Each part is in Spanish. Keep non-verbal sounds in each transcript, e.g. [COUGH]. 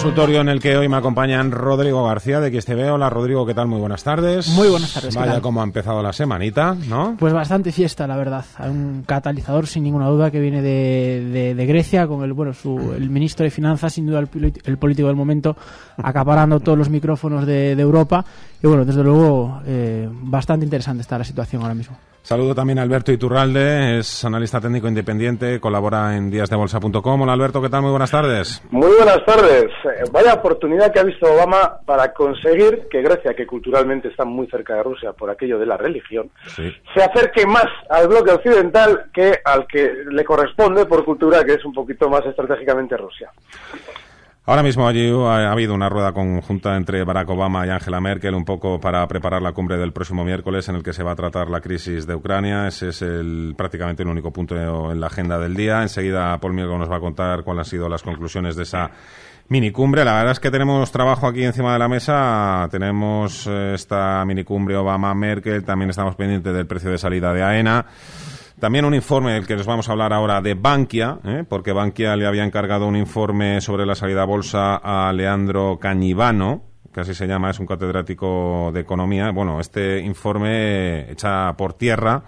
Consultorio en el que hoy me acompañan Rodrigo García de XTV. Hola Rodrigo, ¿qué tal? Muy buenas tardes. Muy buenas tardes. Vaya cómo ha empezado la semanita, ¿no? Pues bastante fiesta, la verdad. Hay un catalizador sin ninguna duda que viene de, de, Grecia con el bueno su, el ministro de Finanzas, sin duda el, el, político del momento, acaparando todos los micrófonos de, de Europa. Y bueno, desde luego, eh, bastante interesante está la situación ahora mismo. Saludo también a Alberto Iturralde, es analista técnico independiente, colabora en díasdebolsa.com. Hola Alberto, ¿qué tal? Muy buenas tardes. Muy buenas tardes. Eh, vaya oportunidad que ha visto Obama para conseguir que Grecia, que culturalmente está muy cerca de Rusia por aquello de la religión, se acerque más al bloque occidental que al que le corresponde por cultura, que es un poquito más estratégicamente Rusia. Ahora mismo allí ha, habido una rueda conjunta entre Barack Obama y Angela Merkel, un poco para preparar la cumbre del próximo miércoles en el que se va a tratar la crisis de Ucrania. Ese es el, prácticamente el único punto en la agenda del día. Enseguida Paul Mielgo nos va a contar cuáles han sido las conclusiones de esa minicumbre. La verdad es que tenemos trabajo aquí encima de la mesa. Tenemos eh, esta minicumbre Obama-Merkel. También estamos pendientes del precio de salida de AENA. También un informe del que les vamos a hablar ahora de Bankia, ¿eh? porque Bankia le había encargado un informe sobre la salida a bolsa a Leandro Cañivano, que así se llama, es un catedrático de economía. Bueno, este informe echa por tierra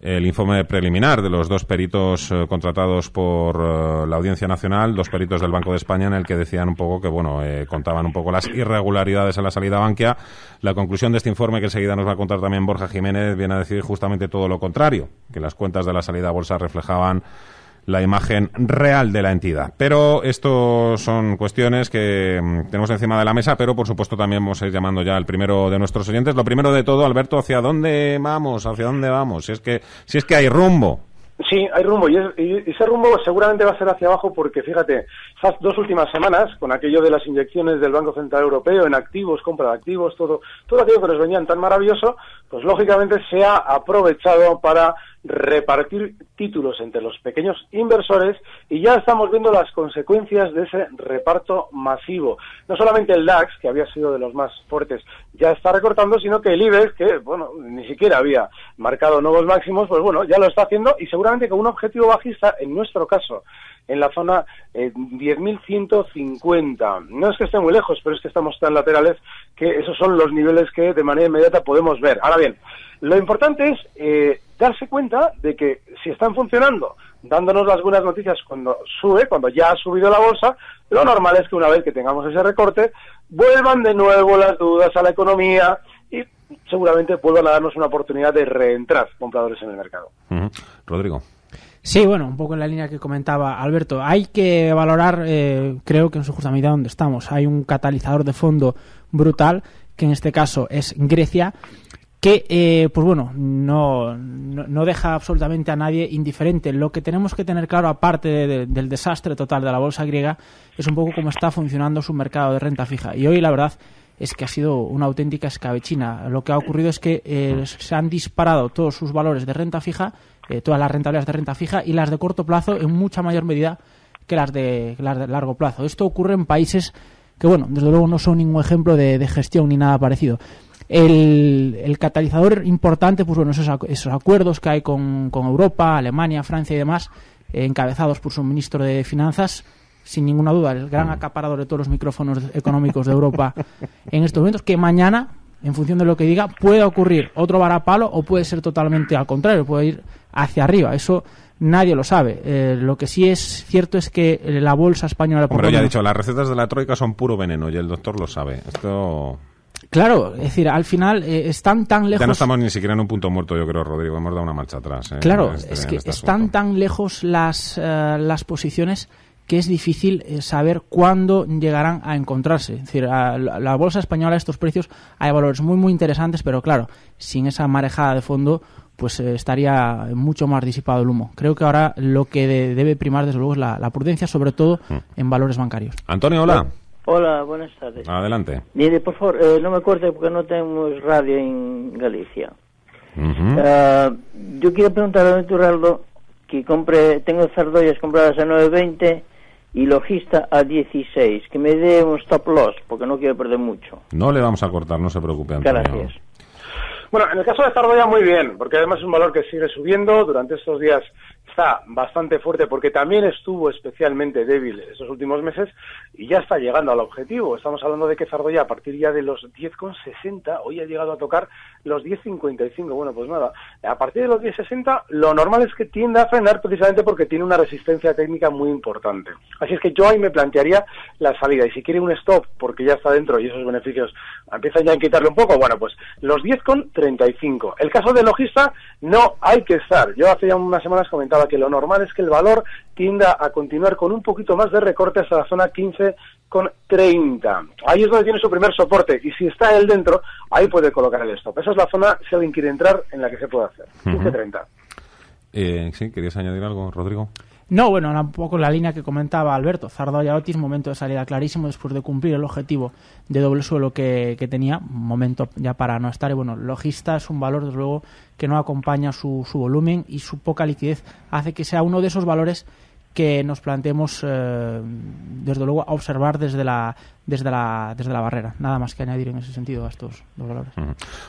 el informe preliminar de los dos peritos eh, contratados por eh, la Audiencia Nacional, dos peritos del Banco de España, en el que decían un poco que, bueno, eh, contaban un poco las irregularidades en la salida a Bankia. La conclusión de este informe, que enseguida nos va a contar también Borja Jiménez, viene a decir justamente todo lo contrario, que las cuentas de la salida a bolsa reflejaban la imagen real de la entidad. Pero esto son cuestiones que mm, tenemos encima de la mesa, pero por supuesto también vamos a ir llamando ya al primero de nuestros oyentes. Lo primero de todo, Alberto, ¿hacia dónde vamos? ¿Hacia dónde vamos? Si es que, si es que hay rumbo. Sí, hay rumbo y, ese rumbo seguramente va a ser hacia abajo porque fíjate, esas dos últimas semanas, con aquello de las inyecciones del Banco Central Europeo en activos, compra de activos, todo, todo aquello que nos venían tan maravilloso, pues lógicamente se ha aprovechado para repartir títulos entre los pequeños inversores y ya estamos viendo las consecuencias de ese reparto masivo. No solamente el DAX, que había sido de los más fuertes, ya está recortando, sino que el IBEX, que bueno, ni siquiera había marcado nuevos máximos, pues bueno, ya lo está haciendo y seguramente con un objetivo bajista, en nuestro caso, en la zona eh, 10.150. No es que esté muy lejos, pero es que estamos tan laterales que esos son los niveles que de manera inmediata podemos ver. Bien, lo importante es eh, darse cuenta de que si están funcionando, dándonos las buenas noticias cuando sube, cuando ya ha subido la bolsa, lo normal es que una vez que tengamos ese recorte, vuelvan de nuevo las dudas a la economía y seguramente vuelvan a darnos una oportunidad de reentrar compradores en el mercado. Rodrigo. Sí, bueno, un poco en la línea que comentaba Alberto. Hay que valorar, eh, creo que en su justa medida, donde estamos. Hay un catalizador de fondo brutal, que en este caso es Grecia, que, eh, pues bueno, no, no, deja absolutamente a nadie indiferente. Lo que tenemos que tener claro, aparte del desastre total de la bolsa griega, es un poco cómo está funcionando su mercado de renta fija. Y hoy, la verdad, es que ha sido una auténtica escabechina. Lo que ha ocurrido es que eh, se han disparado todos sus valores de renta fija, eh, todas las rentabilidades de renta fija y las de corto plazo en mucha mayor medida que las de, las de largo plazo. Esto ocurre en países que, bueno, desde luego no son ningún ejemplo de, de gestión ni nada parecido. El, catalizador importante, pues bueno, esos, esos acuerdos que hay con, Europa, Alemania, Francia y demás, encabezados por su ministro de Finanzas, sin ninguna duda, el gran acaparador de todos los micrófonos económicos de Europa [LAUGHS] en estos momentos, que mañana, en función de lo que diga, puede ocurrir otro varapalo o puede ser totalmente al contrario, puede ir hacia arriba. Eso nadie lo sabe. Eh, lo que sí es cierto es que la bolsa española... Pero ya he dicho, las recetas de la troika son puro veneno y el doctor lo sabe. Esto... Claro, es decir, al final eh, están tan lejos. Ya no estamos ni siquiera en un punto muerto, yo creo, Rodrigo. Hemos dado una marcha atrás. Eh, claro, este- es que están tan lejos las, eh, las posiciones que es difícil saber cuándo llegarán a encontrarse. Es decir, a la, bolsa española, estos precios, hay valores muy, muy interesantes, pero claro, sin esa marejada de fondo, pues estaría mucho más disipado el humo. Creo que ahora lo que debe primar, desde luego, es la, prudencia, sobre todo mm. en valores bancarios. Antonio, hola. Hola, buenas tardes. Adelante. Mire, por favor, eh, no me corte porque no tenemos radio en Galicia. Ah, yo quiero preguntar a Turraldo que compre, tengo Zardoyas compradas a 9.20 y Logista a 16, que me dé un stop loss, porque no quiero perder mucho. No le vamos a cortar, no se preocupe, Antonio. Gracias. Bueno, en el caso de Zardoya muy bien, porque además es un valor que sigue subiendo. Durante estos días está bastante fuerte porque también estuvo especialmente débil estos últimos meses y ya está llegando al objetivo. Estamos hablando de que Zardoya a partir ya de los 10,60 hoy ha llegado a tocar los 10,55. Bueno, pues nada, a partir de los 10,60 lo normal es que tienda a frenar precisamente porque tiene una resistencia técnica muy importante. Así es que yo ahí me plantearía la salida y si quiere un stop porque ya está dentro y esos beneficios empiezan ya a quitarle un poco, bueno, pues los 10,35. El caso de logista no hay que estar. Yo hace ya unas semanas comentaba que lo normal es que el valor tienda a continuar con un poquito más de recorte hasta la zona 15,30. Ahí es donde tiene su primer soporte y si está él dentro, ahí puede colocar el stop. Esa es la zona, si alguien quiere entrar, en la que se puede hacer. 15,30. Eh, sí, ¿querías añadir algo, Rodrigo? No, bueno, un poco la línea que comentaba Alberto. Zardoya Otis, momento de salida clarísimo después de cumplir el objetivo de doble suelo que, que tenía. Momento ya para no estar. Y bueno, Logista es un valor, desde luego, que no acompaña su, su volumen y su poca liquidez hace que sea uno de esos valores que nos planteemos, eh, desde luego, a observar desde la, desde, la, desde la barrera. Nada más que añadir en ese sentido a estos dos valores.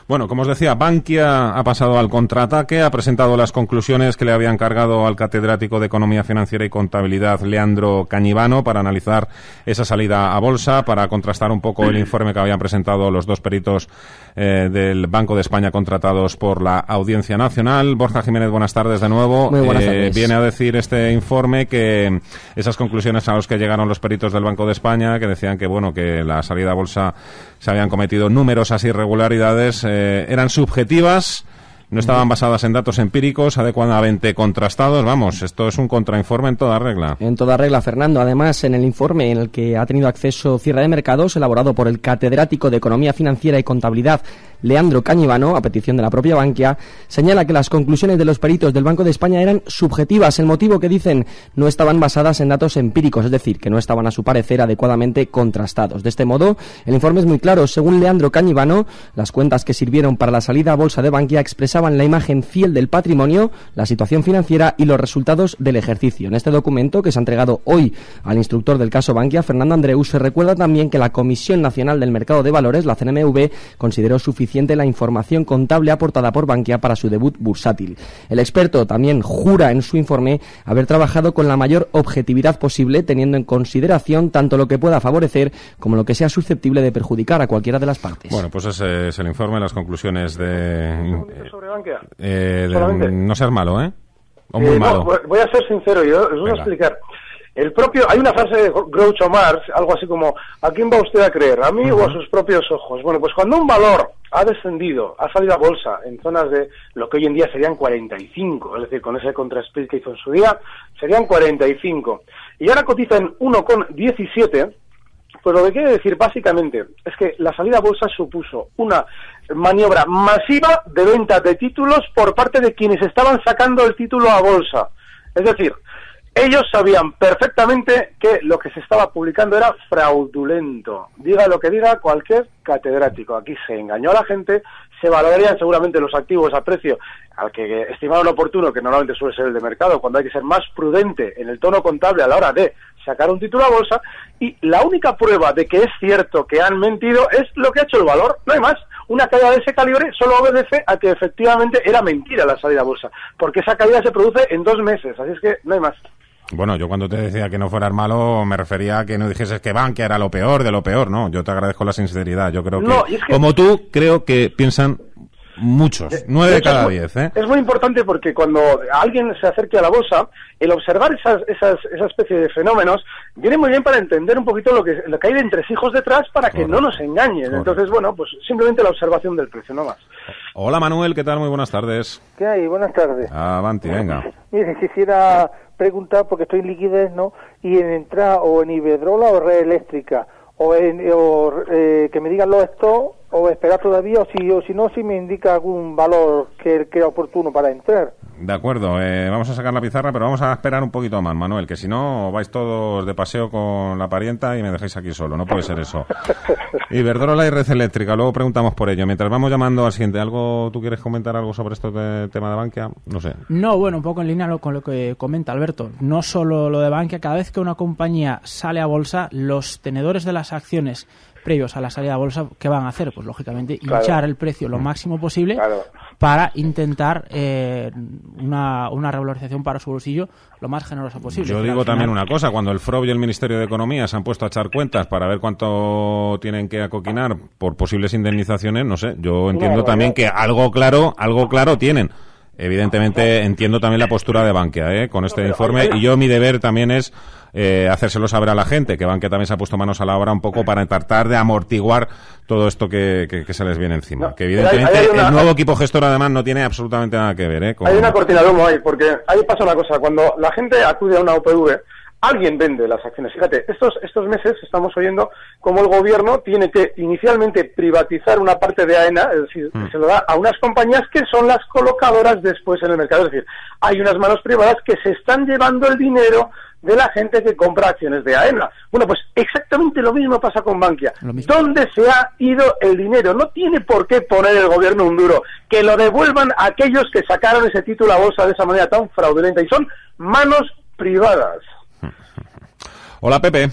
Bueno, como os decía, Bankia ha pasado al contraataque, ha presentado las conclusiones que le habían cargado al catedrático de Economía Financiera y Contabilidad, Leandro Cañivano, para analizar esa salida a bolsa, para contrastar un poco el [CLEARS THROAT] informe que habían presentado los dos peritos eh, del Banco de España contratados por la Audiencia Nacional. Borja Jiménez, buenas tardes de nuevo. Muy buenas Eh, tardes. viene a decir este informe que esas conclusiones a las que llegaron los peritos del Banco de España, que decían que bueno que la salida a bolsa se habían cometido numerosas irregularidades, eh, eran subjetivas. No estaban basadas en datos empíricos adecuadamente contrastados. Vamos, esto es un contrainforme en toda regla. En toda regla, Fernando. Además, en el informe en el que ha tenido acceso cierre de mercados, elaborado por el catedrático de Economía Financiera y Contabilidad, Leandro Cañivano, a petición de la propia Bankia, señala que las conclusiones de los peritos del Banco de España eran subjetivas. El motivo que dicen no estaban basadas en datos empíricos, es decir, que no estaban a su parecer adecuadamente contrastados. De este modo, el informe es muy claro. Según Leandro Cañivano, las cuentas que sirvieron para la salida a bolsa de Bankia expresaban la imagen fiel del patrimonio, la situación financiera y los resultados del ejercicio. En este documento, que se ha entregado hoy al instructor del caso Bankia, Fernando Andreu, se recuerda también que la Comisión Nacional del Mercado de Valores, la CNMV, consideró suficiente la información contable aportada por Bankia para su debut bursátil. El experto también jura en su informe haber trabajado con la mayor objetividad posible, teniendo en consideración tanto lo que pueda favorecer como lo que sea susceptible de perjudicar a cualquiera de las partes. Bueno, pues ese es el informe, las conclusiones de... sobre Bankia? eh, no seas malo, ¿eh? O muy Eh, malo. voy- voy a ser sincero, yo os voy Venga. a explicar. El propio, hay una frase de Groucho Marx, algo así como, ¿a quién va usted a creer? ¿A mí o a sus propios ojos? Bueno, pues cuando un valor ha descendido, ha salido a bolsa en zonas de lo que hoy en día serían 45, es decir, con ese contrasplit que hizo en su día, serían 45. Y ahora cotiza en 1,17, pues lo que quiere decir básicamente es que la salida a bolsa supuso una maniobra masiva de venta de títulos por parte de quienes estaban sacando el título a bolsa. Es decir, ellos sabían perfectamente que lo que se estaba publicando era fraudulento. Diga lo que diga cualquier catedrático. Aquí se engañó a la gente, se valorarían seguramente los activos a precio al que estimaron oportuno, que normalmente suele ser el de mercado, cuando hay que ser más prudente en el tono contable a la hora de sacar un título a bolsa, y la única prueba de que es cierto que han mentido es lo que ha hecho el valor, no hay más. Una caída de ese calibre solo obedece a que efectivamente era mentira la salida a bolsa, porque esa caída se produce en dos meses, así es que no hay más. Bueno, yo cuando te decía que no fueras malo, me refería a que no dijeses que Bankia era lo peor de lo peor, ¿no? Yo te agradezco la sinceridad. Yo creo que, No, es que- como tú, creo que piensan muchos, nueve de cada es muy- diez, ¿eh? Es muy importante porque cuando alguien se acerque a la bolsa, el observar esas, esas, esa especie de fenómenos viene muy bien para entender un poquito lo que, lo que hay de entresijos detrás para que no nos engañen. Correcto. Entonces, bueno, pues simplemente la observación del precio, no más. Hola Manuel, ¿qué tal? Muy buenas tardes. ¿Qué hay? Buenas tardes. Avanti, venga. [LAUGHS] Mire, quisiera preguntar, porque estoy en liquidez, ¿no? Y en entrar o en Iberdrola o Red Eléctrica, o, en, o eh, que me digan los estos o esperar todavía, o si, o si no, si me indica algún valor que que oportuno para entrar. De acuerdo, eh, vamos a sacar la pizarra, pero vamos a esperar un poquito más, Manuel, que si no vais todos de paseo con la parienta y me dejáis aquí solo, no puede ser eso. Iberdrola [LAUGHS] y Red Eléctrica, luego preguntamos por ello. Mientras vamos llamando al siguiente, ¿algo tú quieres comentar algo sobre esto de tema de Bankia? No sé. No, bueno, un poco en línea lo- con lo que comenta Alberto. No solo lo de Bankia, cada vez que una compañía sale a bolsa, los tenedores de las acciones previos a la salida a bolsa, ¿qué van a hacer? Pues lógicamente Claro. hinchar el precio lo máximo posible Claro. para intentar eh, una, una revalorización para su bolsillo lo más generosa posible. Yo digo también una cosa, cuando el FROB y el Ministerio de Economía se han puesto a echar cuentas para ver cuánto tienen que acoquinar por posibles indemnizaciones, no sé, yo entiendo también que algo claro, algo claro tienen. Evidentemente entiendo también la postura de Bankia ¿eh? con este informe y yo mi deber también es eh, hacérselo saber a la gente, que Bankia también se ha puesto manos a la obra un poco para tratar de amortiguar todo esto que, que- que se les viene encima. No, que hay- evidentemente hay una- el nuevo equipo gestor además no tiene absolutamente nada que ver. ¿eh? con- Hay una cortina de humo ahí, porque ahí pasa una cosa. Cuando la gente acude a una OPV, alguien vende las acciones. Fíjate, estos, estos meses estamos oyendo cómo el gobierno tiene que inicialmente privatizar una parte de AENA, es decir, Mm. se lo da a unas compañías que son las colocadoras después en el mercado. Es decir, hay unas manos privadas que se están llevando el dinero de la gente que compra acciones de AENA. Bueno, pues exactamente lo mismo pasa con Bankia. ¿Dónde se ha ido el dinero? No tiene por qué poner el gobierno un duro. Que lo devuelvan aquellos que sacaron ese título a bolsa de esa manera tan fraudulenta. Y son manos privadas. [LAUGHS] Hola Pepe,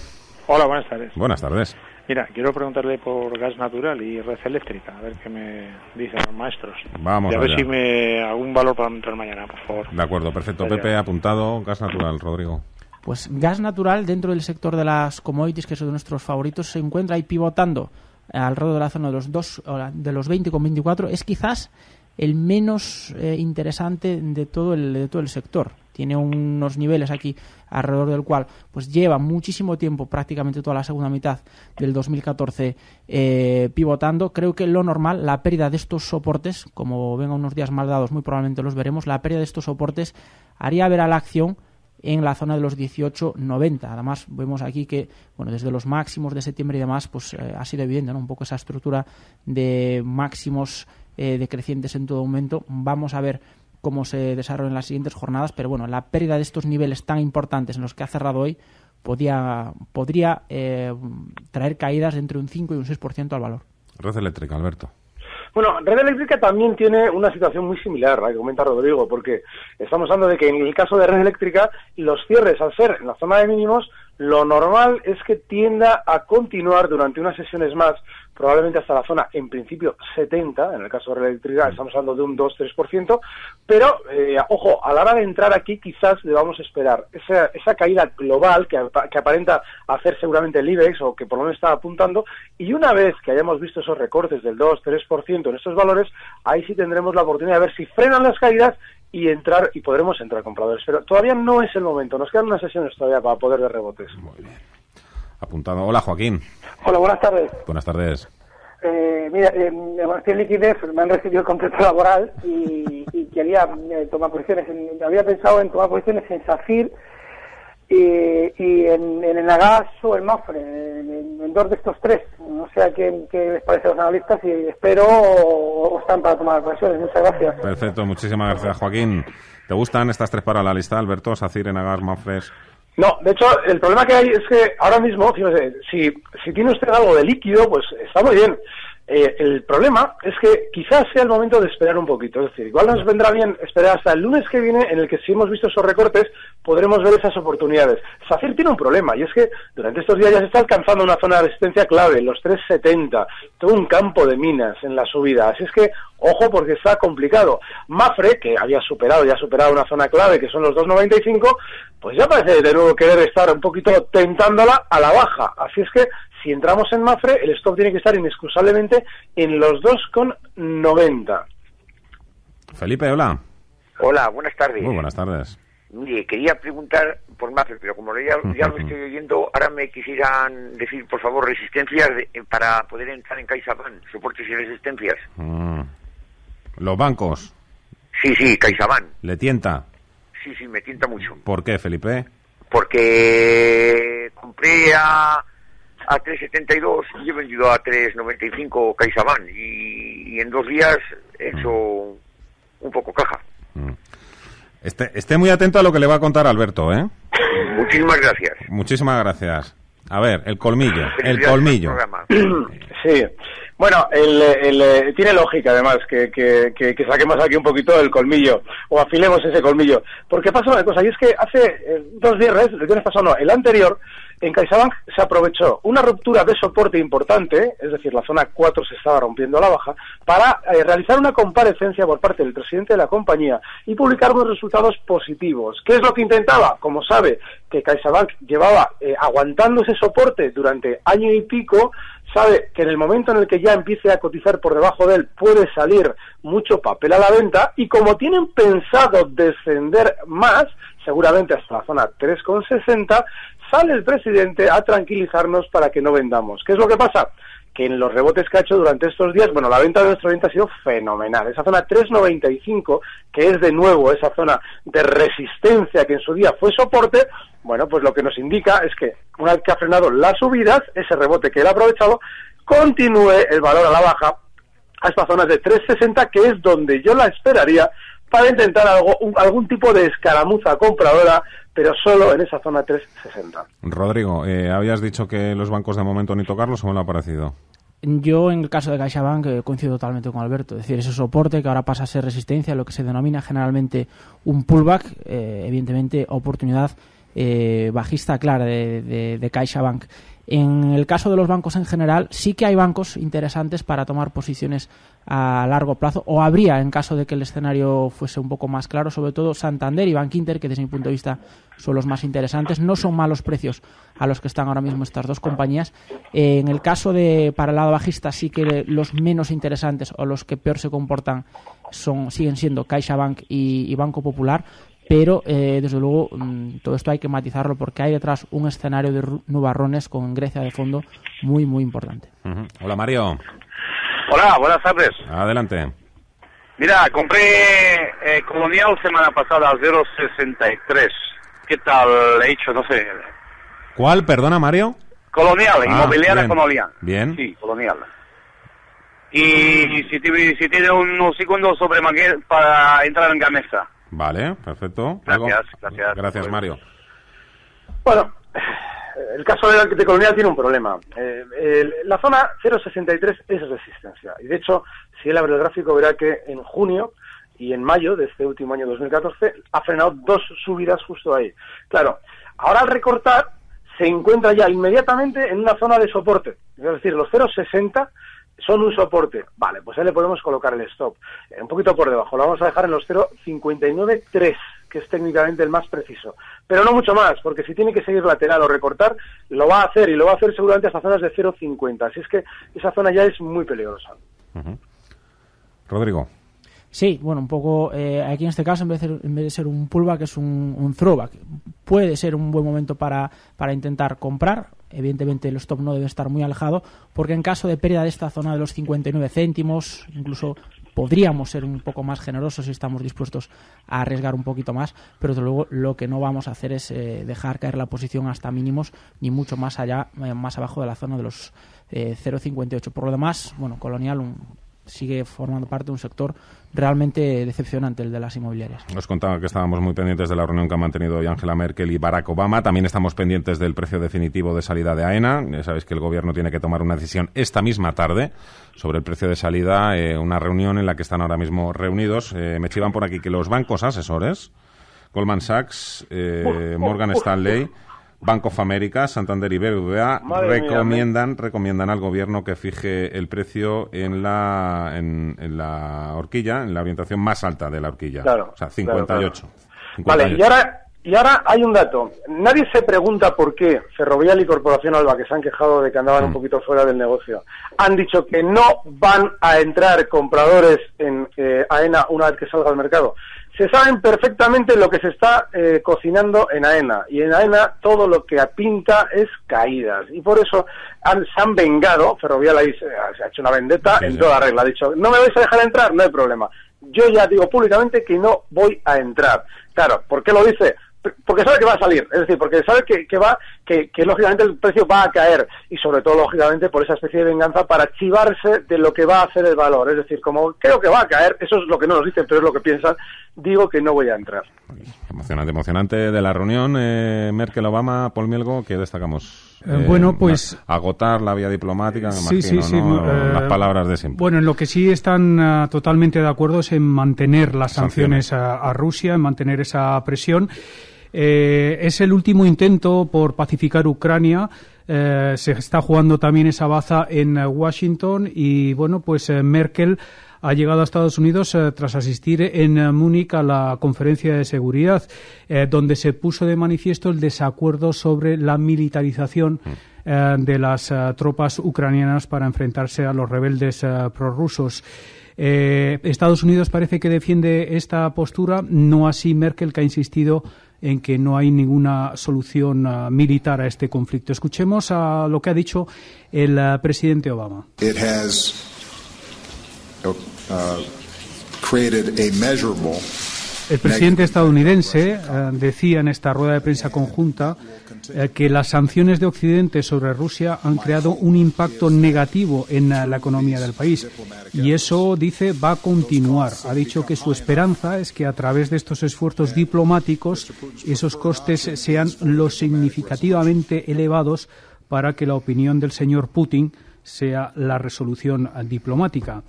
Hola, buenas tardes. buenas tardes. Mira, quiero preguntarle por gas natural y red eléctrica, a ver qué me dicen los maestros. Vamos y a ver allá. si me algún valor para entrar mañana, por favor. De acuerdo, perfecto. Gracias. Pepe, apuntado, gas natural, Rodrigo. Pues gas natural dentro del sector de las commodities, que es uno de nuestros favoritos, se encuentra ahí pivotando alrededor de la zona de los dos, de los 20,24. Es quizás el menos eh, interesante de todo el de todo el sector. Tiene unos niveles aquí alrededor del cual pues lleva muchísimo tiempo, prácticamente toda la segunda mitad del 2014 eh, pivotando. Creo que lo normal, la pérdida de estos soportes, como vengan unos días mal dados, muy probablemente los veremos, la pérdida de estos soportes haría ver a la acción en la zona de los 18.90. Además, vemos aquí que, bueno, desde los máximos de septiembre y demás, pues eh, ha sido evidente, ¿no? Un poco esa estructura de máximos eh, decrecientes en todo momento. Vamos a ver cómo se desarrollan las siguientes jornadas, pero bueno, la pérdida de estos niveles tan importantes en los que ha cerrado hoy podía, podría eh, traer caídas de entre un 5 y un 6% al valor. Red eléctrica, Alberto. Bueno, Red Eléctrica también tiene una situación muy similar, la que comenta Rodrigo, porque estamos hablando de que en el caso de Red Eléctrica, los cierres, al ser en la zona de mínimos, lo normal es que tienda a continuar durante unas sesiones más, probablemente hasta la zona, en principio, 70, en el caso de Red Eléctrica estamos hablando de un 2-3%, pero, eh, ojo, a la hora de entrar aquí quizás debamos esperar esa, esa caída global que, que aparenta hacer seguramente el IBEX, o que por lo menos está apuntando, y una vez que hayamos visto esos recortes del 2-3% en estos valores, ahí sí tendremos la oportunidad de ver si frenan las caídas y entrar y podremos entrar compradores. Pero todavía no es el momento, nos quedan unas sesiones todavía para poder ver rebotes. Apuntado. Hola, Joaquín. Hola, buenas tardes. Buenas tardes. Eh, mira, eh, estoy en liquidez, me han recibido el contrato laboral y, y quería eh, tomar posiciones. En- había pensado en tomar posiciones en SAFIR y, y en, en Enagas o en Mafre, en, en- dos de estos tres. No sé a qué, qué les parece a los analistas y espero o, o están para tomar posiciones. Muchas gracias. Perfecto, muchísimas gracias, Joaquín. ¿Te gustan estas tres para la lista, Alberto? Sacir, Enagar, Manfres. No, de hecho, el problema que hay es que ahora mismo, si, si tiene usted algo de líquido, pues está muy bien. Eh, el problema es que quizás sea el momento de esperar un poquito. Es decir, igual nos vendrá bien esperar hasta el lunes que viene, en el que si hemos visto esos recortes, podremos ver esas oportunidades. SACIR tiene un problema, y es que durante estos días ya se está alcanzando una zona de resistencia clave, los 370, todo un campo de minas en la subida. Así es que, ojo, porque está complicado. Mafre, que había superado, ya ha superado una zona clave, que son los 295, pues ya parece de nuevo querer estar un poquito tentándola a la baja. Así es que, si entramos en Mafre, el stop tiene que estar inexcusablemente en los 2,90. Felipe, hola. Hola, buenas tardes. Muy buenas tardes. Mire, quería preguntar por Mafre, pero como ya, ya lo [LAUGHS] estoy oyendo, ahora me quisieran decir, por favor, resistencias de- para poder entrar en CaixaBank, soportes y resistencias. Mm. Los bancos, Sí, sí, CaixaBank. ¿le tienta? Sí, sí, me tienta mucho. ¿Por qué, Felipe? Porque compré a, a 3.72 y he vendido a 3.95 CaixaBank y, y en dos días he hecho un poco caja. Esté, esté muy atento a lo que le va a contar Alberto, ¿eh? Muchísimas gracias. Muchísimas gracias. A ver, el colmillo, el colmillo. Sí. Bueno, el, eh, tiene lógica además que saquemos aquí un poquito el colmillo o afilemos ese colmillo. Porque pasa una cosa, y es que hace eh, dos viernes, el viernes pasado no, el anterior, en CaixaBank se aprovechó una ruptura de soporte importante, es decir, la zona 4 se estaba rompiendo a la baja, para eh, realizar una comparecencia por parte del presidente de la compañía y publicar unos resultados positivos. ¿Qué es lo que intentaba? Como sabe que CaixaBank llevaba eh, aguantando ese soporte durante año y pico, sabe que en el momento en el que ya empiece a cotizar por debajo de él puede salir mucho papel a la venta y como tienen pensado descender más, seguramente hasta la zona 3,60, sale el presidente a tranquilizarnos para que no vendamos. ¿Qué es lo que pasa? Que en los rebotes que ha hecho durante estos días, bueno, la venta de nuestro cliente ha sido fenomenal. Esa zona 395, que es de nuevo esa zona de resistencia que en su día fue soporte, bueno, pues lo que nos indica es que una vez que ha frenado las subidas, ese rebote que él ha aprovechado, continúe el valor a la baja a estas zonas de 360, que es donde yo la esperaría para intentar algo, algún tipo de escaramuza compradora, pero solo en esa zona 360. Rodrigo, eh, habías dicho que los bancos de momento ni tocarlos, ¿cómo le ha parecido? Yo, en el caso de CaixaBank, eh, coincido totalmente con Alberto. Es decir, ese soporte que ahora pasa a ser resistencia, lo que se denomina generalmente un pullback, eh, evidentemente oportunidad eh, bajista clara de, de, de CaixaBank. En el caso de los bancos en general, sí que hay bancos interesantes para tomar posiciones a largo plazo, o habría en caso de que el escenario fuese un poco más claro, sobre todo Santander y Bankinter, que desde mi punto de vista son los más interesantes. No son malos precios a los que están ahora mismo estas dos compañías. Eh, en el caso de para el lado bajista, sí que los menos interesantes o los que peor se comportan son siguen siendo CaixaBank y, y Banco Popular. Pero, eh, desde luego, mm, todo esto hay que matizarlo porque hay detrás un escenario de nubarrones con Grecia de fondo muy, muy importante. Hola, Mario. Hola, buenas tardes. Adelante. Mira, compré eh, Colonial semana pasada a 0.63. ¿Qué tal he hecho? No sé. ¿Cuál, perdona, Mario? Colonial, Ah, inmobiliaria bien. Colonial. Bien. Sí, Colonial. Y si, tiene- si tiene unos segundos sobre para entrar en Gamesa. Vale, perfecto. Gracias, ¿Algo? gracias. Gracias, Mario. Bueno, el caso de, de Colonial tiene un problema. Eh, el- la zona 063 es resistencia. Y de hecho, si él abre el gráfico, verá que en junio y en mayo de este último año 2014 ha frenado dos subidas justo ahí. Claro, ahora al recortar se encuentra ya inmediatamente en una zona de soporte. Es decir, los 060 son un soporte. Vale, pues ahí le podemos colocar el stop. Eh, un poquito por debajo. Lo vamos a dejar en los 0,593, que es técnicamente el más preciso. Pero no mucho más, porque si tiene que seguir lateral o recortar, lo va a hacer y lo va a hacer seguramente hasta zonas de 0,50. Así es que esa zona ya es muy peligrosa. Rodrigo. Sí, bueno, un poco eh, aquí en este caso, en vez de, en vez de ser un pullback, es un, un throwback. Puede ser un buen momento para, para intentar comprar. Evidentemente, el stop no debe estar muy alejado, porque en caso de pérdida de esta zona de los 59 céntimos, incluso podríamos ser un poco más generosos si estamos dispuestos a arriesgar un poquito más, pero desde luego lo que no vamos a hacer es eh, dejar caer la posición hasta mínimos, ni mucho más allá, eh, más abajo de la zona de los eh, 0,58. Por lo demás, bueno, Colonial un- sigue formando parte de un sector realmente decepcionante, el de las inmobiliarias. Os contaba que estábamos muy pendientes de la reunión que han mantenido hoy Angela Merkel y Barack Obama. También estamos pendientes del precio definitivo de salida de AENA. Ya sabéis que el gobierno tiene que tomar una decisión esta misma tarde sobre el precio de salida. eh, una reunión en la que están ahora mismo reunidos. Eh, me chivan por aquí que los bancos asesores, Goldman Sachs, eh, Morgan Stanley, Bank of America, Santander y BBVA mía, recomiendan, recomiendan al gobierno que fije el precio en la, en, en la horquilla, en la orientación más alta de la horquilla. Claro, o sea, claro, 58. Vale, 58. y ahora, y ahora hay un dato. Nadie se pregunta por qué Ferrovial y Corporación Alba, que se han quejado de que andaban un poquito fuera del negocio, han dicho que no van a entrar compradores en eh, AENA una vez que salga al mercado. Se saben perfectamente lo que se está eh, cocinando en AENA. Y en AENA todo lo que apinta es caídas. Y por eso han- se han vengado. Ferrovial ahí se, se ha hecho una vendetta en toda regla. Ha dicho, no me vais a dejar entrar, no hay problema. Yo ya digo públicamente que no voy a entrar. Claro, ¿por qué lo dice? porque sabe que va a salir, es decir, porque sabe que, que va, que, que, lógicamente el precio va a caer y sobre todo lógicamente por esa especie de venganza para chivarse de lo que va a hacer el valor, es decir, como creo que va a caer, eso es lo que no nos dicen, pero es lo que piensan, digo que no voy a entrar. Emocionante, emocionante de la reunión eh, Merkel-Obama, Paul Mielgo, que destacamos. Eh, bueno, pues agotar la vía diplomática, sí, sí, sí, ¿no? las palabras de siempre. Bueno, en lo que sí están uh, totalmente de acuerdo es en mantener las sanciones, sanciones a, a, Rusia, en mantener esa presión. Eh, es el último intento por pacificar Ucrania. Eh, se está jugando también esa baza en Washington y bueno, pues Merkel ha llegado a Estados Unidos eh, tras asistir en eh, Múnich a la conferencia de seguridad, eh, donde se puso de manifiesto el desacuerdo sobre la militarización mm. de las tropas ucranianas para enfrentarse a los rebeldes prorrusos. Estados Unidos parece que defiende esta postura, no así Merkel, que ha insistido en que no hay ninguna solución militar a este conflicto. Escuchemos a lo que ha dicho el presidente Obama. El presidente estadounidense eh, decía en esta rueda de prensa conjunta eh, que las sanciones de Occidente sobre Rusia han creado un impacto negativo en la economía del país y eso, dice, va a continuar. Ha dicho que su esperanza es que a través de estos esfuerzos diplomáticos esos costes sean lo significativamente elevados para que la opinión del señor Putin sea la resolución diplomática.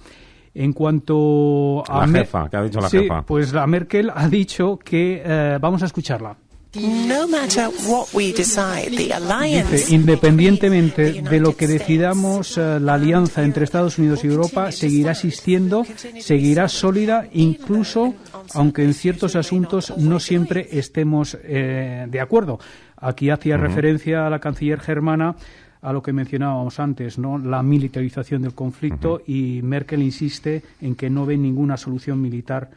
En cuanto a... La jefa, ¿qué ha dicho la sí, jefa? Pues la Merkel ha dicho que... Eh, vamos a escucharla. Dice, independientemente de lo que decidamos, eh, la alianza entre Estados Unidos y Europa seguirá existiendo, seguirá sólida, incluso aunque en ciertos asuntos no siempre estemos eh, de acuerdo. Aquí hacía referencia a la canciller germana a lo que mencionábamos antes, ¿no? la militarización del conflicto y Merkel insiste en que no ve ninguna solución militar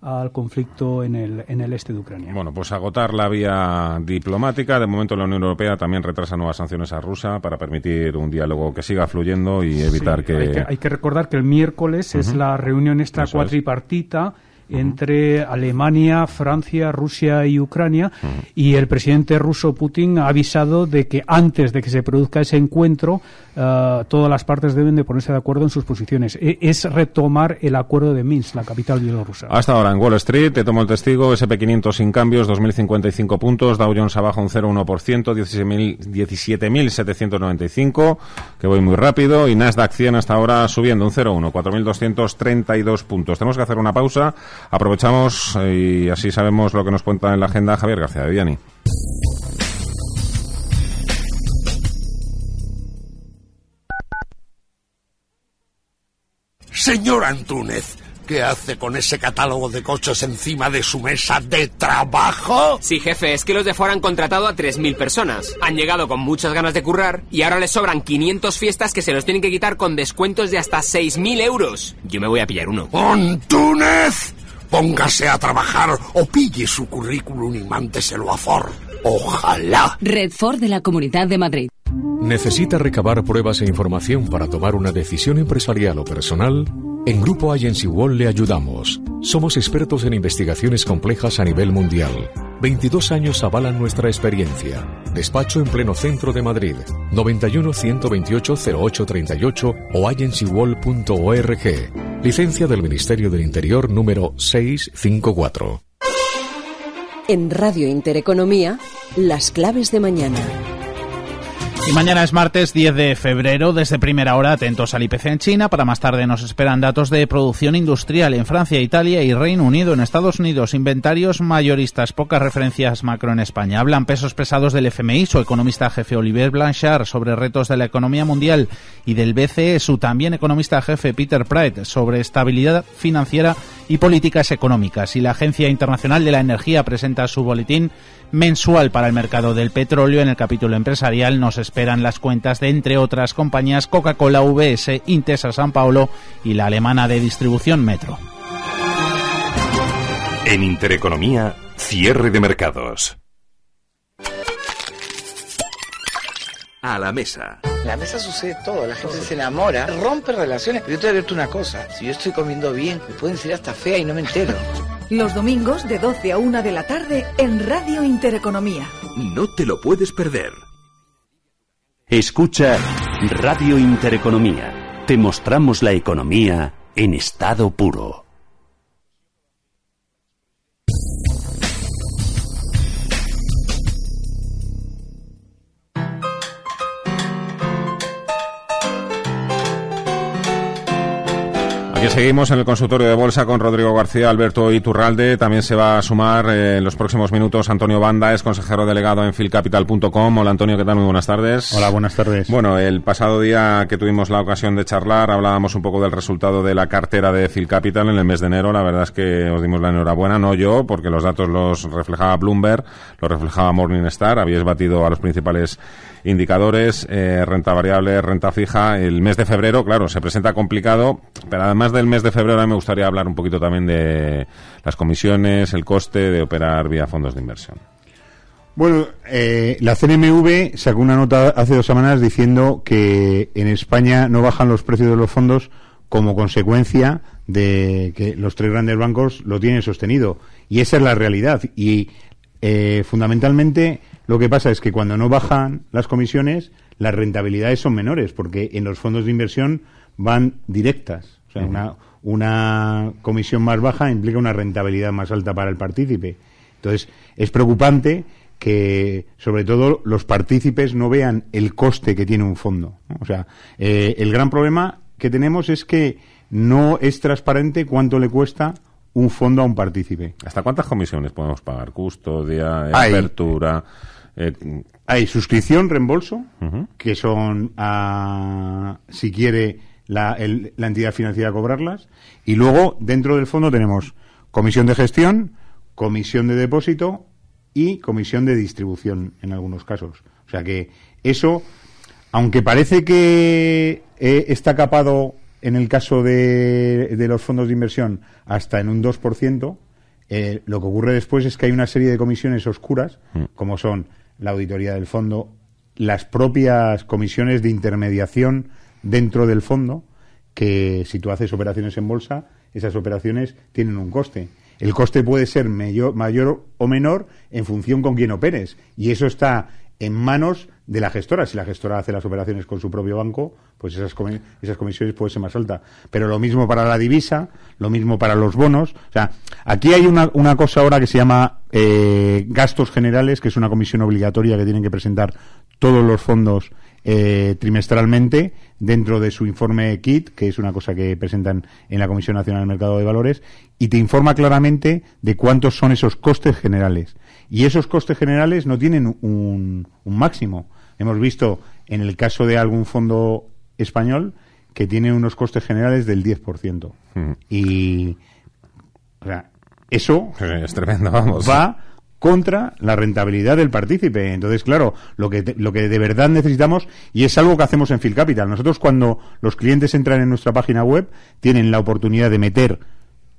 al conflicto en el, en el este de Ucrania. Bueno, pues agotar la vía diplomática. De momento la Unión Europea también retrasa nuevas sanciones a Rusia para permitir un diálogo que siga fluyendo y evitar que... Hay, que... recordar que el miércoles es la reunión esta cuatripartita entre Alemania, Francia, Rusia y Ucrania. Y el presidente ruso Putin ha avisado de que antes de que se produzca ese encuentro, uh, todas las partes deben de ponerse de acuerdo en sus posiciones. E es retomar el acuerdo de Minsk, la capital bielorrusa. Hasta ahora en Wall Street, te tomo el testigo, SP500 sin cambios, 2.055 puntos, Dow Jones abajo un 0,1%, 17.795, que voy muy rápido, y Nasdaq 100 hasta ahora subiendo un 0,1, 4.232 puntos. Tenemos que hacer una pausa. Aprovechamos y así sabemos lo que nos cuenta en la agenda Javier García de Viani. Señor Antúnez, ¿Qué hace con ese catálogo de coches encima de su mesa de trabajo? Sí, jefe, es que los de fuera han contratado a 3.000 personas. Han llegado con muchas ganas de currar y ahora les sobran 500 fiestas que se los tienen que quitar con descuentos de hasta 6.000 euros. Yo me voy a pillar uno. ¡Antúnez! Póngase a trabajar o pille su currículum y mándeselo a Ford. Ojalá. Red Ford de la Comunidad de Madrid. ¿Necesita recabar pruebas e información para tomar una decisión empresarial o personal? En Grupo Agency Wall le ayudamos. Somos expertos en investigaciones complejas a nivel mundial. 22 años avalan nuestra experiencia. Despacho en pleno centro de Madrid. 91 128 0838 o agencywall.org. Licencia del Ministerio del Interior número 654. En Radio Intereconomía, las claves de mañana. Y mañana es martes 10 de febrero, desde primera hora atentos al IPC en China, para más tarde nos esperan datos de producción industrial en Francia, Italia y Reino Unido, en Estados Unidos, inventarios mayoristas, pocas referencias macro en España. Hablan pesos pesados del FMI, su economista jefe Olivier Blanchard, sobre retos de la economía mundial y del BCE, su también economista jefe Peter Pratt, sobre estabilidad financiera y políticas económicas. Y la Agencia Internacional de la Energía presenta su boletín mensual para el mercado del petróleo. En el capítulo empresarial nos esperan las cuentas de, entre otras compañías, Coca-Cola, VS, Intesa San Paulo y la alemana de distribución Metro. En Intereconomía, cierre de mercados. A la mesa. En la mesa sucede todo, la gente se enamora, rompe relaciones. Pero yo te advierto una cosa, si yo estoy comiendo bien, me pueden decir hasta fea y no me entero. [LAUGHS] Los domingos de 12 a 1 de la tarde en Radio Intereconomía. No te lo puedes perder. Escucha Radio Intereconomía. Te mostramos la economía en estado puro. Seguimos en el consultorio de bolsa con Rodrigo García, Alberto Iturralde. También se va a sumar eh, en los próximos minutos Antonio Banda, es consejero delegado en filcapital.com. Hola Antonio, ¿qué tal? Muy buenas tardes. Hola, buenas tardes. Bueno, el pasado día que tuvimos la ocasión de charlar, hablábamos un poco del resultado de la cartera de Filcapital en el mes de enero. La verdad es que os dimos la enhorabuena, no yo, porque los datos los reflejaba Bloomberg, los reflejaba Morningstar. Habíais batido a los principales indicadores, eh, renta variable, renta fija. El mes de febrero, claro, se presenta complicado, pero además del mes de febrero me gustaría hablar un poquito también de las comisiones, el coste de operar vía fondos de inversión. Bueno, eh, la CNMV sacó una nota hace dos semanas diciendo que en España no bajan los precios de los fondos como consecuencia de que los tres grandes bancos lo tienen sostenido. Y esa es la realidad. Y eh, fundamentalmente lo que pasa es que cuando no bajan las comisiones, las rentabilidades son menores, porque en los fondos de inversión van directas. Una, una comisión más baja implica una rentabilidad más alta para el partícipe. Entonces, es preocupante que, sobre todo, los partícipes no vean el coste que tiene un fondo. ¿no? O sea, eh, el gran problema que tenemos es que no es transparente cuánto le cuesta un fondo a un partícipe. ¿Hasta cuántas comisiones podemos pagar? Custodia, Hay- apertura. eh, Hay suscripción, reembolso, que son, ah, si quiere, la, el- la entidad financiera cobrarlas. Y luego, dentro del fondo, tenemos comisión de gestión, comisión de depósito y comisión de distribución en algunos casos. O sea que eso, aunque parece que eh, está capado en el caso de, de los fondos de inversión hasta en un 2%, eh, lo que ocurre después es que hay una serie de comisiones oscuras, como son la auditoría del fondo, las propias comisiones de intermediación dentro del fondo, que si tú haces operaciones en bolsa, esas operaciones tienen un coste. El coste puede ser mayor, o menor en función con quién operes. Y eso está en manos de la gestora. Si la gestora hace las operaciones con su propio banco, pues esas, comi- esas comisiones pueden ser más altas. Pero lo mismo para la divisa, lo mismo para los bonos. O sea, aquí hay una, una cosa ahora que se llama eh, gastos generales, que es una comisión obligatoria que tienen que presentar todos los fondos eh, trimestralmente dentro de su informe KIT, que es una cosa que presentan en la Comisión Nacional del Mercado de Valores, y te informa claramente de cuántos son esos costes generales. Y esos costes generales no tienen un, un máximo. Hemos visto en el caso de algún fondo español que tiene unos costes generales del 10%. Y o sea, eso [LAUGHS] es tremendo, vamos. va contra la rentabilidad del partícipe. Entonces, claro, lo que, lo que de verdad necesitamos, y es algo que hacemos en Phil Capital, nosotros cuando los clientes entran en nuestra página web, tienen la oportunidad de meter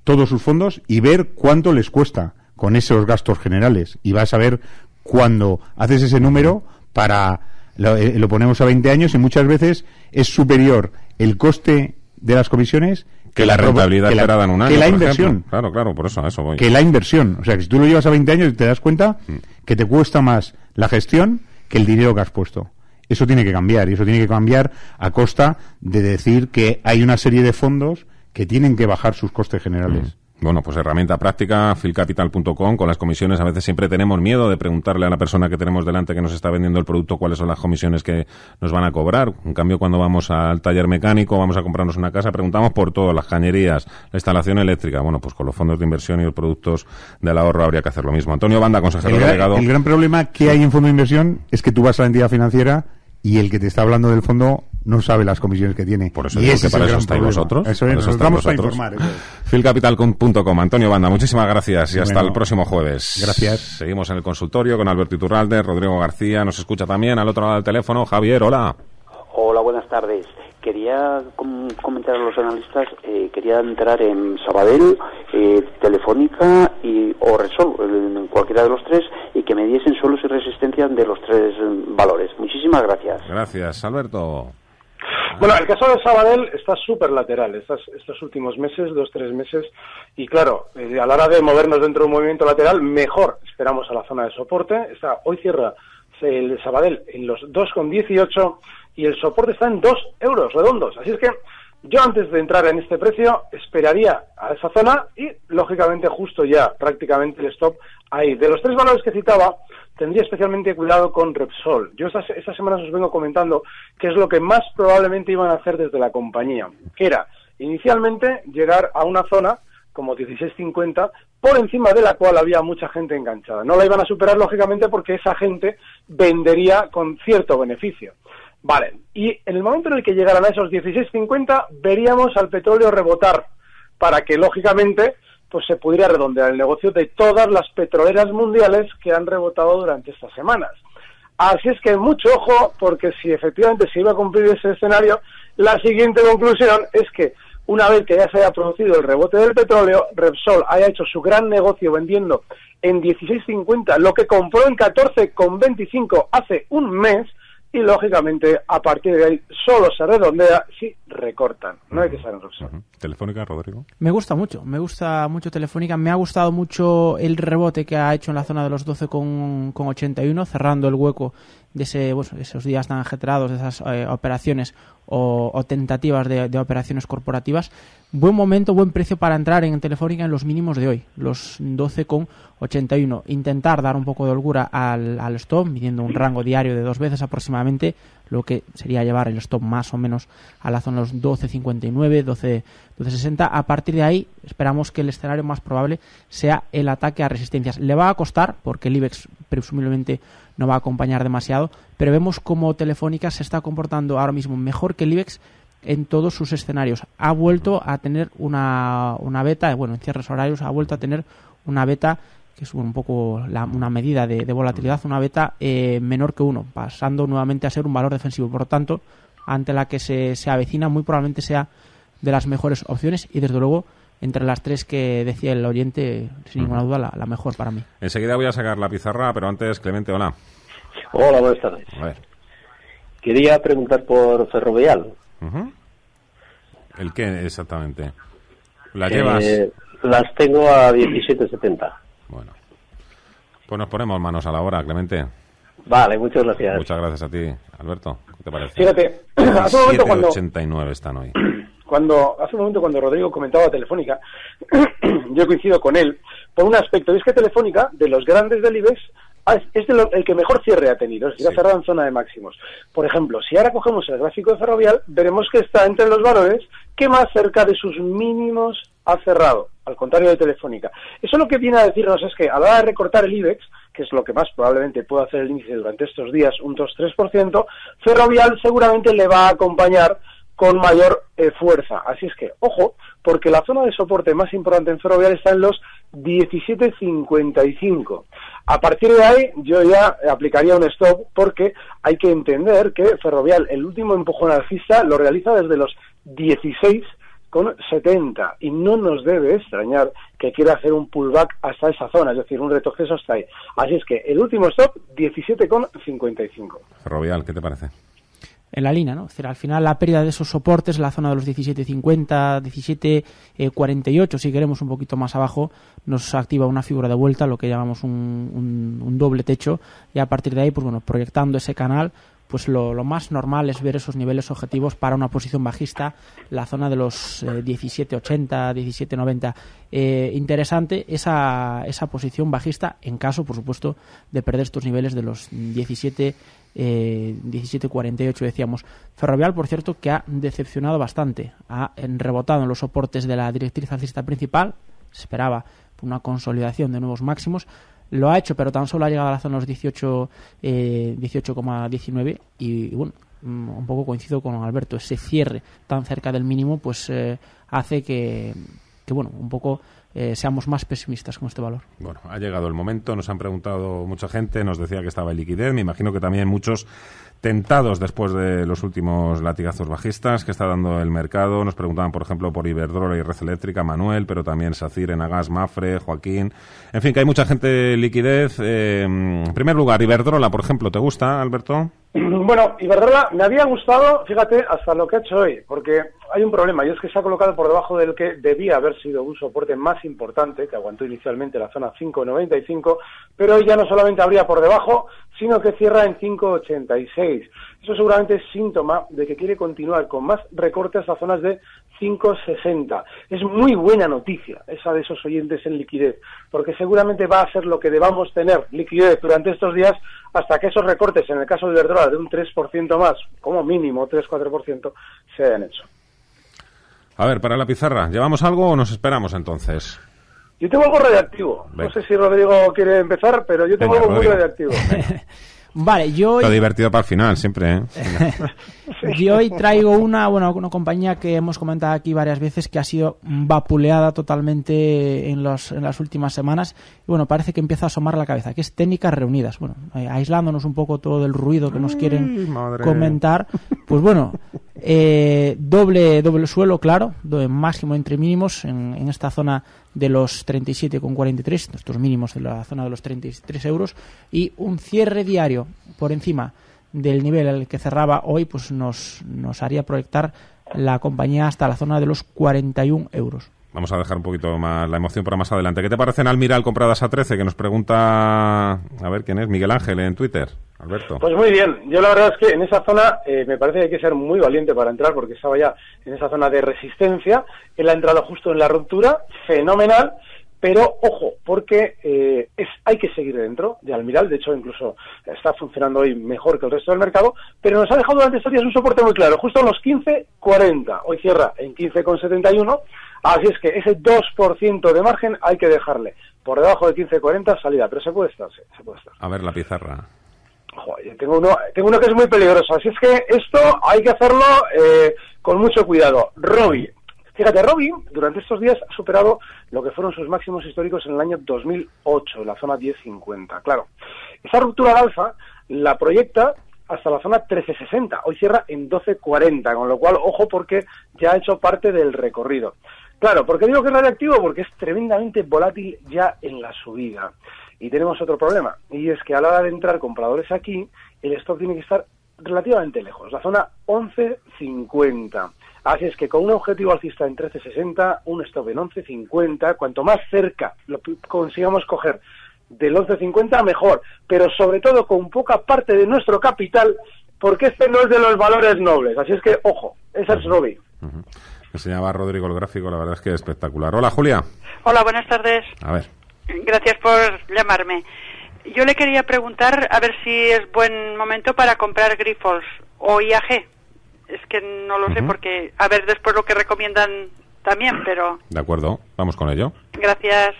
todos sus fondos y ver cuánto les cuesta con esos gastos generales. Y vas a ver cuando haces ese número para lo, eh, ponemos a 20 años y muchas veces es superior el coste de las comisiones Que la rentabilidad que la- esperada en un año. que la inversión ejemplo. Claro, claro, por eso, a eso voy. que la inversión. O sea, que si tú lo llevas a 20 años te das cuenta Mm. que te cuesta más la gestión que el dinero que has puesto. Eso tiene que cambiar y eso tiene que cambiar a costa de decir que hay una serie de fondos que tienen que bajar sus costes generales. Bueno, pues herramienta práctica, filcapital.com, con las comisiones. A veces siempre tenemos miedo de preguntarle a la persona que tenemos delante que nos está vendiendo el producto cuáles son las comisiones que nos van a cobrar. En cambio, cuando vamos al taller mecánico, vamos a comprarnos una casa, preguntamos por todo, las cañerías, la instalación eléctrica. Bueno, pues con los fondos de inversión y los productos del ahorro habría que hacer lo mismo. Antonio Banda, consejero El, gran- delegado. el gran problema que hay en fondo de inversión es que tú vas a la entidad financiera y el que te está hablando del fondo no sabe las comisiones que tiene. Por eso y digo ese que para eso estáis vosotros. Eso para es, eso nos estáis vamos a vosotros. informar. eso es. Filcapital.com. Antonio Banda, muchísimas gracias y hasta el próximo jueves. gracias. Seguimos en el consultorio con Alberto Iturralde, Rodrigo García, nos escucha también al otro lado del teléfono. Javier, hola. Hola, buenas tardes. Quería com- comentar a los analistas, eh, quería entrar en Sabadell, eh, Telefónica y, o Resol, en cualquiera de los tres, y que me diesen suelos y resistencias de los tres eh, valores. Muchísimas gracias. Gracias, Alberto. Bueno, el caso de Sabadell está súper lateral estos, estos últimos meses, dos, tres meses, y claro, eh, a la hora de movernos dentro de un movimiento lateral, mejor esperamos a la zona de soporte. Está, hoy cierra el Sabadell en los 2,18 y el soporte está en 2 euros redondos. Así es que yo antes de entrar en este precio esperaría a esa zona y lógicamente justo ya prácticamente el stop ahí. De los tres valores que citaba, tendría especialmente cuidado con Repsol. Yo estas, estas semanas os vengo comentando qué es lo que más probablemente iban a hacer desde la compañía, que era inicialmente llegar a una zona como 16.50 por encima de la cual había mucha gente enganchada. No la iban a superar lógicamente porque esa gente vendería con cierto beneficio. Vale, y en el momento en el que llegaran a esos 16.50 veríamos al petróleo rebotar para que lógicamente pues se pudiera redondear el negocio de todas las petroleras mundiales que han rebotado durante estas semanas. Así es que mucho ojo, porque si efectivamente se iba a cumplir ese escenario, la siguiente conclusión es que una vez que ya se haya producido el rebote del petróleo, Repsol haya hecho su gran negocio vendiendo en 16.50 lo que compró en 14,25 hace un mes, y lógicamente a partir de ahí solo se redondea si recortan. No hay que ser en Telefónica, Rodrigo. Me gusta mucho, me gusta mucho Telefónica. Me ha gustado mucho el rebote que ha hecho en la zona de los 12,81, cerrando el hueco de ese, esos días tan ajetreados, de esas eh, operaciones o, tentativas de, operaciones corporativas. Buen momento, buen precio para entrar en Telefónica en los mínimos de hoy, los 12,81. Intentar dar un poco de holgura al, al stop, midiendo un rango diario de dos veces aproximadamente, lo que sería llevar el stop más o menos a la zona de los 12.59, 12, 12.60. A partir de ahí esperamos que el escenario más probable sea el ataque a resistencias. Le va a costar porque el IBEX presumiblemente no va a acompañar demasiado, pero vemos cómo Telefónica se está comportando ahora mismo mejor que el IBEX en todos sus escenarios. Ha vuelto a tener una, una beta, bueno, en cierres horarios ha vuelto a tener una beta que es un poco una medida de, volatilidad, una beta eh, menor que uno, pasando nuevamente a ser un valor defensivo. Por lo tanto, ante la que se, se avecina, muy probablemente sea de las mejores opciones y desde luego entre las tres que decía el oyente, sin ninguna duda, la, mejor para mí. Enseguida voy a sacar la pizarra, pero antes, Clemente, hola. Hola, buenas tardes. Quería preguntar por Ferrovial. ¿El qué exactamente? ¿La llevas? Las tengo a 17.70. Bueno. Pues nos ponemos manos a la obra, Clemente. Vale, muchas gracias. Muchas gracias a ti, Alberto. ¿Qué te parece? Fíjate, [CLEARS THROAT] hace un momento cuando... están hoy. [CLEARS THROAT] Cuando, hace un momento cuando Rodrigo comentaba Telefónica, [CLEARS THROAT] yo coincido con él, por un aspecto, es que Telefónica, de los grandes del IBEX, es el que mejor cierre ha tenido, es decir, ha cerrado en zona de máximos. Por ejemplo, si ahora cogemos el gráfico de Ferrovial, veremos que está entre los valores que más cerca de sus mínimos ha cerrado, al contrario de Telefónica. Eso lo que viene a decirnos es que a la hora de recortar el IBEX, que es lo que más probablemente pueda hacer el índice durante estos días, un 2-3%, Ferrovial seguramente le va a acompañar con mayor eh, fuerza. Así es que, ojo, porque la zona de soporte más importante en Ferrovial está en los 17.55. A partir de ahí yo ya aplicaría un stop porque hay que entender que Ferrovial el último empujón alcista lo realiza desde los 16 con 70 y no nos debe extrañar que quiera hacer un pullback hasta esa zona, es decir, un retroceso hasta ahí. Así es que el último stop 17,55. Ferrovial, ¿qué te parece? En la línea, ¿no? Es al final la pérdida de esos soportes, la zona de los 17.50, 17.48, si queremos un poquito más abajo, nos activa una figura de vuelta, lo que llamamos un, un, doble techo, y a partir de ahí, pues bueno, proyectando ese canal, pues lo, lo, más normal es ver esos niveles objetivos para una posición bajista, la zona de los 17.80, eh, 17.90. Eh, interesante esa, esa posición bajista en caso, por supuesto, de perder estos niveles de los 17 eh, 17.48 decíamos. Ferrovial, por cierto, que ha decepcionado bastante, ha rebotado en los soportes de la directriz alcista principal, se esperaba una consolidación de nuevos máximos, lo ha hecho, pero tan solo ha llegado a la zona de los 18, 18,19 eh, y, bueno, mm, un poco coincido con Alberto, ese cierre tan cerca del mínimo pues eh, hace que, que, bueno, un poco eh, seamos más pesimistas con este valor. Bueno, ha llegado el momento, nos han preguntado mucha gente, nos decía que estaba en liquidez, me imagino que también muchos tentados después de los últimos latigazos bajistas que está dando el mercado. Nos preguntaban, por ejemplo, por Iberdrola y Red Eléctrica, Manuel, pero también Sacir, Enagas, Mafre, Joaquín. En fin, que hay mucha gente liquidez. Eh, en primer lugar, Iberdrola, por ejemplo, ¿te gusta, Alberto? [CLEARS THROAT] Bueno, Iberdrola me había gustado, fíjate, hasta lo que ha hecho hoy, porque hay un problema, y es que se ha colocado por debajo del que debía haber sido un soporte más importante, que aguantó inicialmente la zona 5.95, pero hoy ya no solamente habría por debajo, sino que cierra en 5.86. Eso seguramente es síntoma de que quiere continuar con más recortes a zonas de 5.60. Es muy buena noticia esa de esos oyentes en liquidez, porque seguramente va a ser lo que debamos tener liquidez durante estos días hasta que esos recortes, en el caso de Iberdrola, de un 3% más, como mínimo 3-4%, se hayan hecho. A ver, para la pizarra, ¿llevamos algo o nos esperamos entonces? Yo tengo algo radiactivo. No sé si Rodrigo quiere empezar, pero yo tengo algo muy radiactivo. [LAUGHS] Vale, yo... Lo divertido para el final, siempre, ¿eh? [LAUGHS] yo hoy traigo una, bueno, una compañía que hemos comentado aquí varias veces que ha sido vapuleada totalmente en, los, en las últimas semanas. Y bueno, parece que empieza a asomar la cabeza, que es Técnicas Reunidas. Bueno, eh, aislándonos un poco todo el ruido que nos quieren comentar. Pues bueno, eh, doble, doble suelo, claro, máximo entre mínimos en, en esta zona de los 37,43, estos mínimos de la zona de los 33 euros, y un cierre diario por encima del nivel al que cerraba hoy, pues nos, nos haría proyectar la compañía hasta la zona de los 41 euros. Vamos a dejar un poquito más la emoción para más adelante. ¿Qué te parecen Almiral compradas a 13? Que nos pregunta, a ver quién es, Miguel Ángel en Twitter. Alberto. Pues muy bien. Yo la verdad es que en esa zona eh, me parece que hay que ser muy valiente para entrar porque estaba ya en esa zona de resistencia. Él ha entrado justo en la ruptura, fenomenal. Pero ojo, porque eh, es, hay que seguir dentro de Almiral, de hecho incluso está funcionando hoy mejor que el resto del mercado, pero nos ha dejado durante estos días un soporte muy claro, justo a los 15.40, hoy cierra en 15.71, así es que ese 2% de margen hay que dejarle. Por debajo de 15.40 salida, pero se puede estar, se puede estar. A ver la pizarra. Joder, tengo uno, tengo uno que es muy peligroso, así es que esto hay que hacerlo eh, con mucho cuidado. Robbie, Fíjate, Robin durante estos días ha superado lo que fueron sus máximos históricos en el año 2008, la zona 1050. Claro, esa ruptura al alfa la proyecta hasta la zona 1360. Hoy cierra en 1240, con lo cual, ojo, porque ya ha hecho parte del recorrido. Claro, ¿por qué digo que es radiactivo? Porque es tremendamente volátil ya en la subida. Y tenemos otro problema, y es que a la hora de entrar compradores aquí, el stock tiene que estar relativamente lejos, la zona 1150. Así es que con un objetivo alcista en 13.60, un stop en 11.50, cuanto más cerca lo consigamos coger del 11.50, mejor. Pero sobre todo con poca parte de nuestro capital, porque este no es de los valores nobles. Así es que, ojo, esa es Robbie. Uh Enseñaba Rodrigo el gráfico, la verdad es que es espectacular. Hola, Julia. Hola, buenas tardes. A ver. Gracias por llamarme. Yo le quería preguntar a ver si es buen momento para comprar Grifols o IAG es que no lo sé porque a ver después lo que recomiendan también, pero... De acuerdo, vamos con ello. Gracias.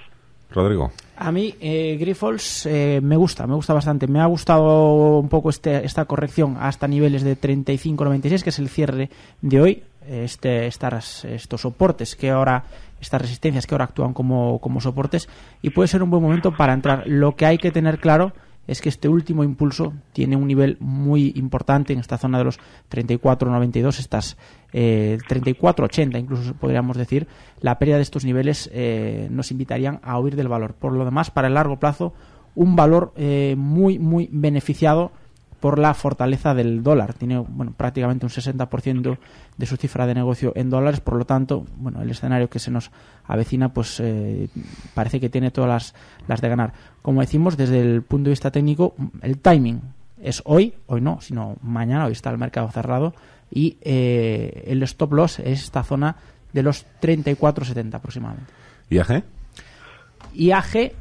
Rodrigo. A mí, eh, Grifols eh, me gusta, me gusta bastante. Me ha gustado un poco este, esta corrección hasta niveles de 35.96, que es el cierre de hoy. Este, estas, estos soportes que ahora, estas resistencias que ahora actúan como, como soportes, y puede ser un buen momento para entrar. Lo que hay que tener claro es que este último impulso tiene un nivel muy importante en esta zona de los 34.92, estas eh, 34.80 incluso podríamos decir, la pérdida de estos niveles eh, nos invitarían a huir del valor. Por lo demás, para el largo plazo, un valor eh, muy, muy beneficiado por la fortaleza del dólar. Tiene bueno, prácticamente un 60% de su cifra de negocio en dólares, por lo tanto, bueno, el escenario que se nos avecina pues eh, parece que tiene todas las, las de ganar. Como decimos, desde el punto de vista técnico, el timing es hoy, hoy no, sino mañana, hoy está el mercado cerrado y eh, el stop loss es esta zona de los 34,70 aproximadamente. ¿IAG? IAG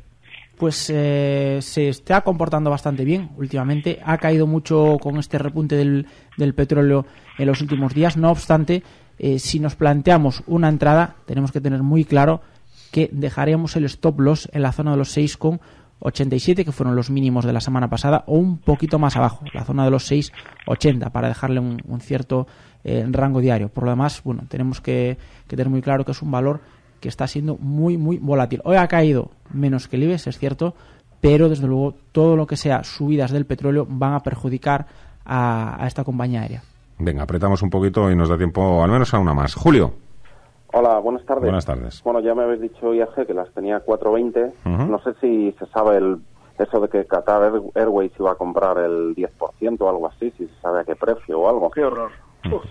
pues eh, se está comportando bastante bien últimamente. Ha caído mucho con este repunte del, del petróleo en los últimos días. No obstante, eh, si nos planteamos una entrada, tenemos que tener muy claro que dejaremos el stop loss en la zona de los 6,87, que fueron los mínimos de la semana pasada, o un poquito más abajo, la zona de los 6,80, para dejarle un, cierto eh, rango diario. Por lo demás, bueno, tenemos que, que tener muy claro que es un valor que está siendo muy, muy volátil. Hoy ha caído menos que el IBEX, es cierto, pero desde luego todo lo que sea subidas del petróleo van a perjudicar a, esta compañía aérea. Venga, apretamos un poquito y nos da tiempo al menos a una más. Julio. Hola, buenas tardes. Buenas tardes. Bueno, ya me habéis dicho IAG que las tenía 420. No sé si se sabe el, eso de que Qatar Airways iba a comprar el 10% o algo así, si se sabe a qué precio o algo. Qué horror.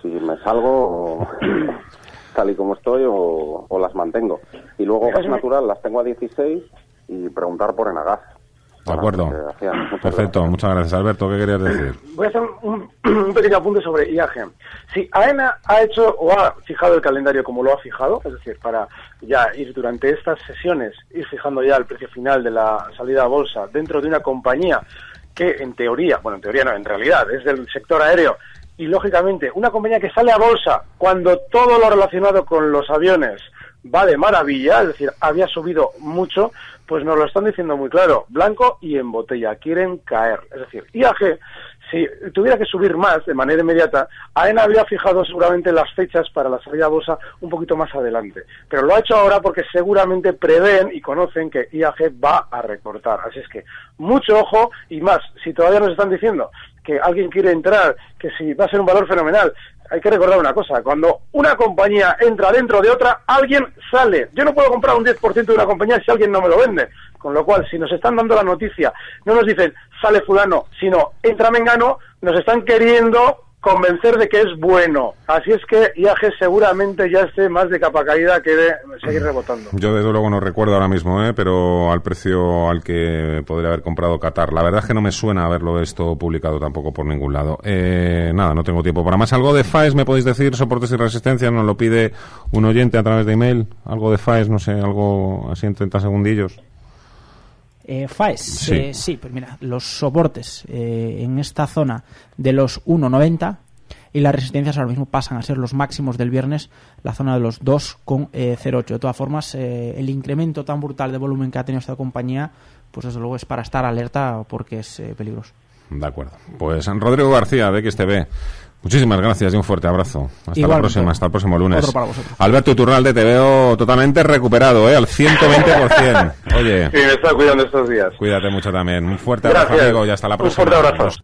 Si me salgo [LAUGHS] tal y como estoy o, o las mantengo. Y luego [LAUGHS] gas natural las tengo a 16 y preguntar por Enagas. De acuerdo. Perfecto, muchas gracias. Alberto, ¿qué querías decir? Voy a hacer un, [CLEARS THROAT] pequeño apunte sobre IAG. Si AENA ha hecho o ha fijado el calendario como lo ha fijado, es decir, para ya ir durante estas sesiones, ir fijando ya el precio final de la salida a bolsa dentro de una compañía que en teoría, bueno, en teoría no, en realidad es del sector aéreo y lógicamente una compañía que sale a bolsa cuando todo lo relacionado con los aviones va de maravilla, es decir, había subido mucho, pues nos lo están diciendo muy claro, blanco y en botella, quieren caer. Es decir, IAG, si tuviera que subir más de manera inmediata, AENA había fijado seguramente las fechas para la salida a bolsa un poquito más adelante. Pero lo ha hecho ahora porque seguramente prevén y conocen que IAG va a recortar. Así es que mucho ojo y más, si todavía nos están diciendo que alguien quiere entrar, que si va a ser un valor fenomenal, hay que recordar una cosa, cuando una compañía entra dentro de otra, alguien sale. Yo no puedo comprar un 10% de una compañía si alguien no me lo vende. Con lo cual, si nos están dando la noticia, no nos dicen sale fulano, sino entra Mengano, nos están queriendo convencer de que es bueno. Así es que IAG seguramente ya esté más de capa caída que de seguir rebotando. Yo desde luego no recuerdo ahora mismo, ¿eh? pero al precio al que podría haber comprado Qatar. La verdad es que no me suena haberlo esto publicado tampoco por ningún lado. Eh, nada, no tengo tiempo para más. ¿Algo de FAES me podéis decir? ¿Soportes y resistencias? ¿Nos lo pide un oyente a través de email? ¿Algo de FAES? No sé, algo así en 30 segundillos. Eh, FAES, eh, sí. pues mira, los soportes eh, en esta zona de los 1,90 y las resistencias ahora mismo pasan a ser los máximos del viernes, la zona de los 2,08. De todas formas, el incremento tan brutal de volumen que ha tenido esta compañía, pues desde luego es para estar alerta porque es peligroso. De acuerdo. Pues Rodrigo García, de XTV. Muchísimas gracias y un fuerte abrazo. Hasta la próxima, hasta el próximo lunes. Alberto Turralde, te veo totalmente recuperado, ¿eh? Al 120%. [LAUGHS] Oye. Sí, me está cuidando estos días. Cuídate mucho también. Un fuerte abrazo, amigo, y hasta la próxima. Un fuerte abrazo.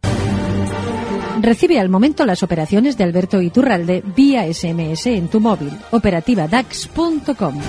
Recibe al momento las operaciones de Alberto Iturralde vía SMS en tu móvil. Operativa DAX.com.